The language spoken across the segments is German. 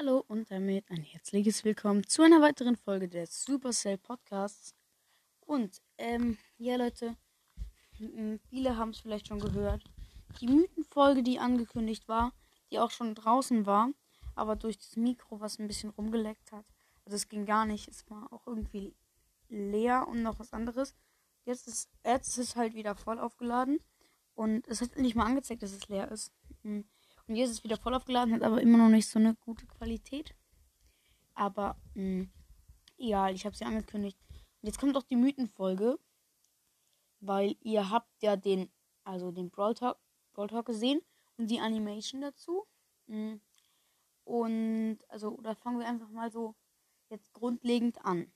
Hallo und damit ein herzliches Willkommen zu einer weiteren Folge des Supercell Podcasts. Und, ähm, ja Leute, viele haben es vielleicht schon gehört. Die Mythenfolge, die angekündigt war, die auch schon draußen war, aber durch das Mikro, was ein bisschen rumgeleckt hat. Also es ging gar nicht, es war auch irgendwie leer und noch was anderes. Jetzt ist, jetzt ist es halt wieder voll aufgeladen und es hat nicht mal angezeigt, dass es leer ist. Und jetzt ist es wieder voll aufgeladen, hat aber immer noch nicht so eine gute Qualität. Aber mh, hm, egal, ich habe sie angekündigt. Und jetzt kommt auch die Mythenfolge, weil ihr habt ja den, also den Brawl Talk, Brawl Talk gesehen und die Animation dazu. Hm. Und also, da fangen wir einfach mal so jetzt grundlegend an.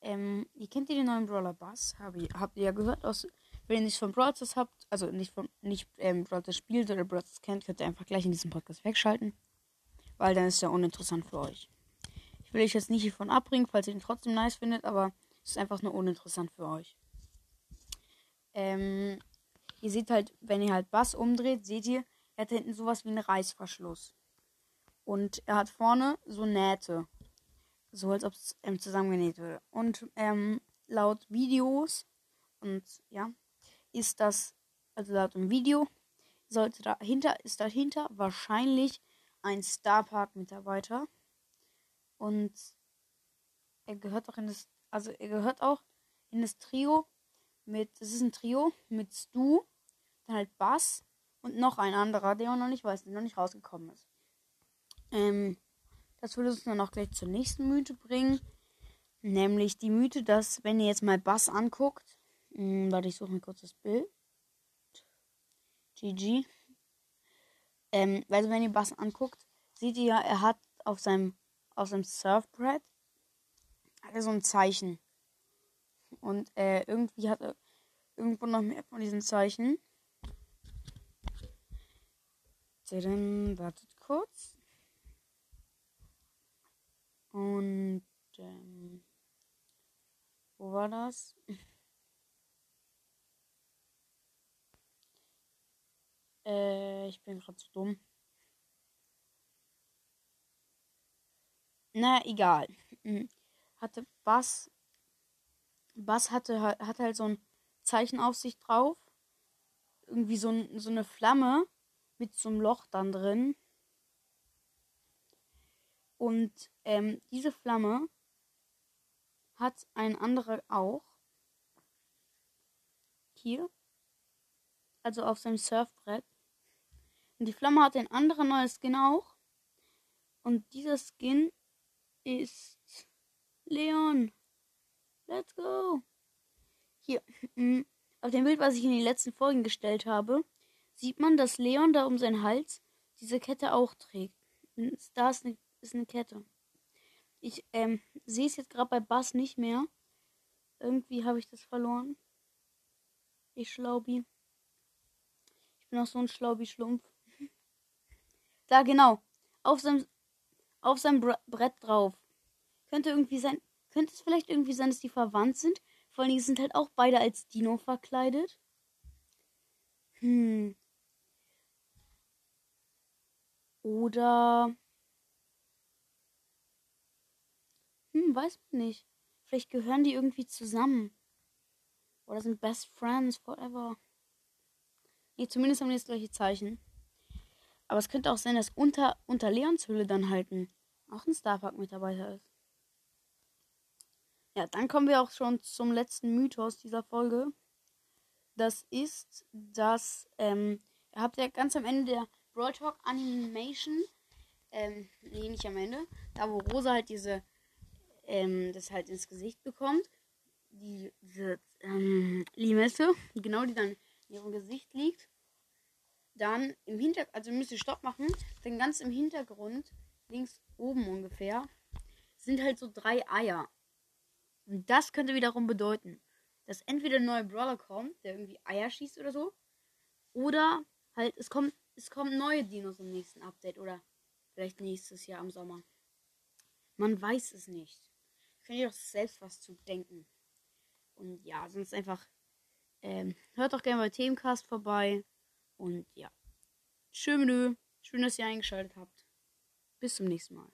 Ähm, ihr kennt ihr den neuen Brawler Bass? Habt ihr ja gehört aus wenn ihr nicht von Brawl habt, also nicht von nicht ähm, Brawl spielt oder Brawl kennt, könnt ihr einfach gleich in diesem Podcast wegschalten. Weil dann ist er uninteressant für euch. Ich will euch jetzt nicht hiervon abbringen, falls ihr ihn trotzdem nice findet, aber es ist einfach nur uninteressant für euch. Ähm, ihr seht halt, wenn ihr halt Bass umdreht, seht ihr, er hat hinten sowas wie einen Reißverschluss. Und er hat vorne so Nähte. So als ob es ähm, zusammengenäht würde. Und ähm, laut Videos und ja, ist das, also laut dem Video, sollte dahinter, ist dahinter wahrscheinlich ein Starpark-Mitarbeiter. Und er gehört auch in das, also er gehört auch in das Trio mit, es ist ein Trio mit Stu, dann halt Bass und noch ein anderer, der noch nicht weiß, der noch nicht rausgekommen ist. Ähm, das würde uns dann auch gleich zur nächsten Mythe bringen. Nämlich die Mythe, dass, wenn ihr jetzt mal Bass anguckt, hm, warte, ich suche mir kurz das Bild. GG. Ähm, also wenn ihr Bass anguckt, seht ihr ja, er hat auf seinem, auf seinem Surfbrett hat er so ein Zeichen. Und äh, irgendwie hat er irgendwo noch mehr von diesen Zeichen. Dann wartet kurz. Und ähm, wo war das? Äh, ich bin gerade zu dumm. Na, egal. Mhm. Hatte Bass. Bass hatte, hatte halt so ein Zeichen auf sich drauf. Irgendwie so, so eine Flamme mit so einem Loch dann drin. Und ähm, diese Flamme hat ein anderer auch. Hier. Also auf seinem Surfbrett. Und die Flamme hat ein anderer neues Skin auch. Und dieser Skin ist Leon. Let's go. Hier, mm, auf dem Bild, was ich in den letzten Folgen gestellt habe, sieht man, dass Leon da um seinen Hals diese Kette auch trägt. Da ist eine, ist eine Kette. Ich ähm, sehe es jetzt gerade bei Bass nicht mehr. Irgendwie habe ich das verloren. Ich Schlaubi. Ich bin auch so ein Schlaubi-Schlumpf. Da, genau. Auf seinem, auf seinem Brett drauf. Könnte irgendwie sein. Könnte es vielleicht irgendwie sein, dass die verwandt sind? Vor allen Dingen sind halt auch beide als Dino verkleidet. Hm. Oder. Hm, weiß man nicht. Vielleicht gehören die irgendwie zusammen. Oder sind Best Friends forever. Nee, zumindest haben die das gleiche Zeichen. Aber es könnte auch sein, dass unter, unter Leons Hülle dann halt ein, auch ein Starpark-Mitarbeiter ist. Ja, dann kommen wir auch schon zum letzten Mythos dieser Folge. Das ist, dass, ähm, ihr habt ja ganz am Ende der Brawl Talk Animation, ähm, nee, nicht am Ende, da wo Rosa halt diese, ähm, das halt ins Gesicht bekommt, die, diese, ähm, Limesse, genau, die dann in ihrem Gesicht liegt dann im Hintergrund, also müsst ihr Stopp machen, dann ganz im Hintergrund, links oben ungefähr, sind halt so drei Eier. Und das könnte wiederum bedeuten, dass entweder ein neuer Brawler kommt, der irgendwie Eier schießt oder so, oder halt es kommt, es kommen neue Dinos im nächsten Update oder vielleicht nächstes Jahr im Sommer. Man weiß es nicht. Könnt ihr doch selbst was zu denken. Und ja, sonst einfach ähm, hört doch gerne bei Themencast vorbei. Und ja. Schön, Schön, dass ihr eingeschaltet habt. Bis zum nächsten Mal.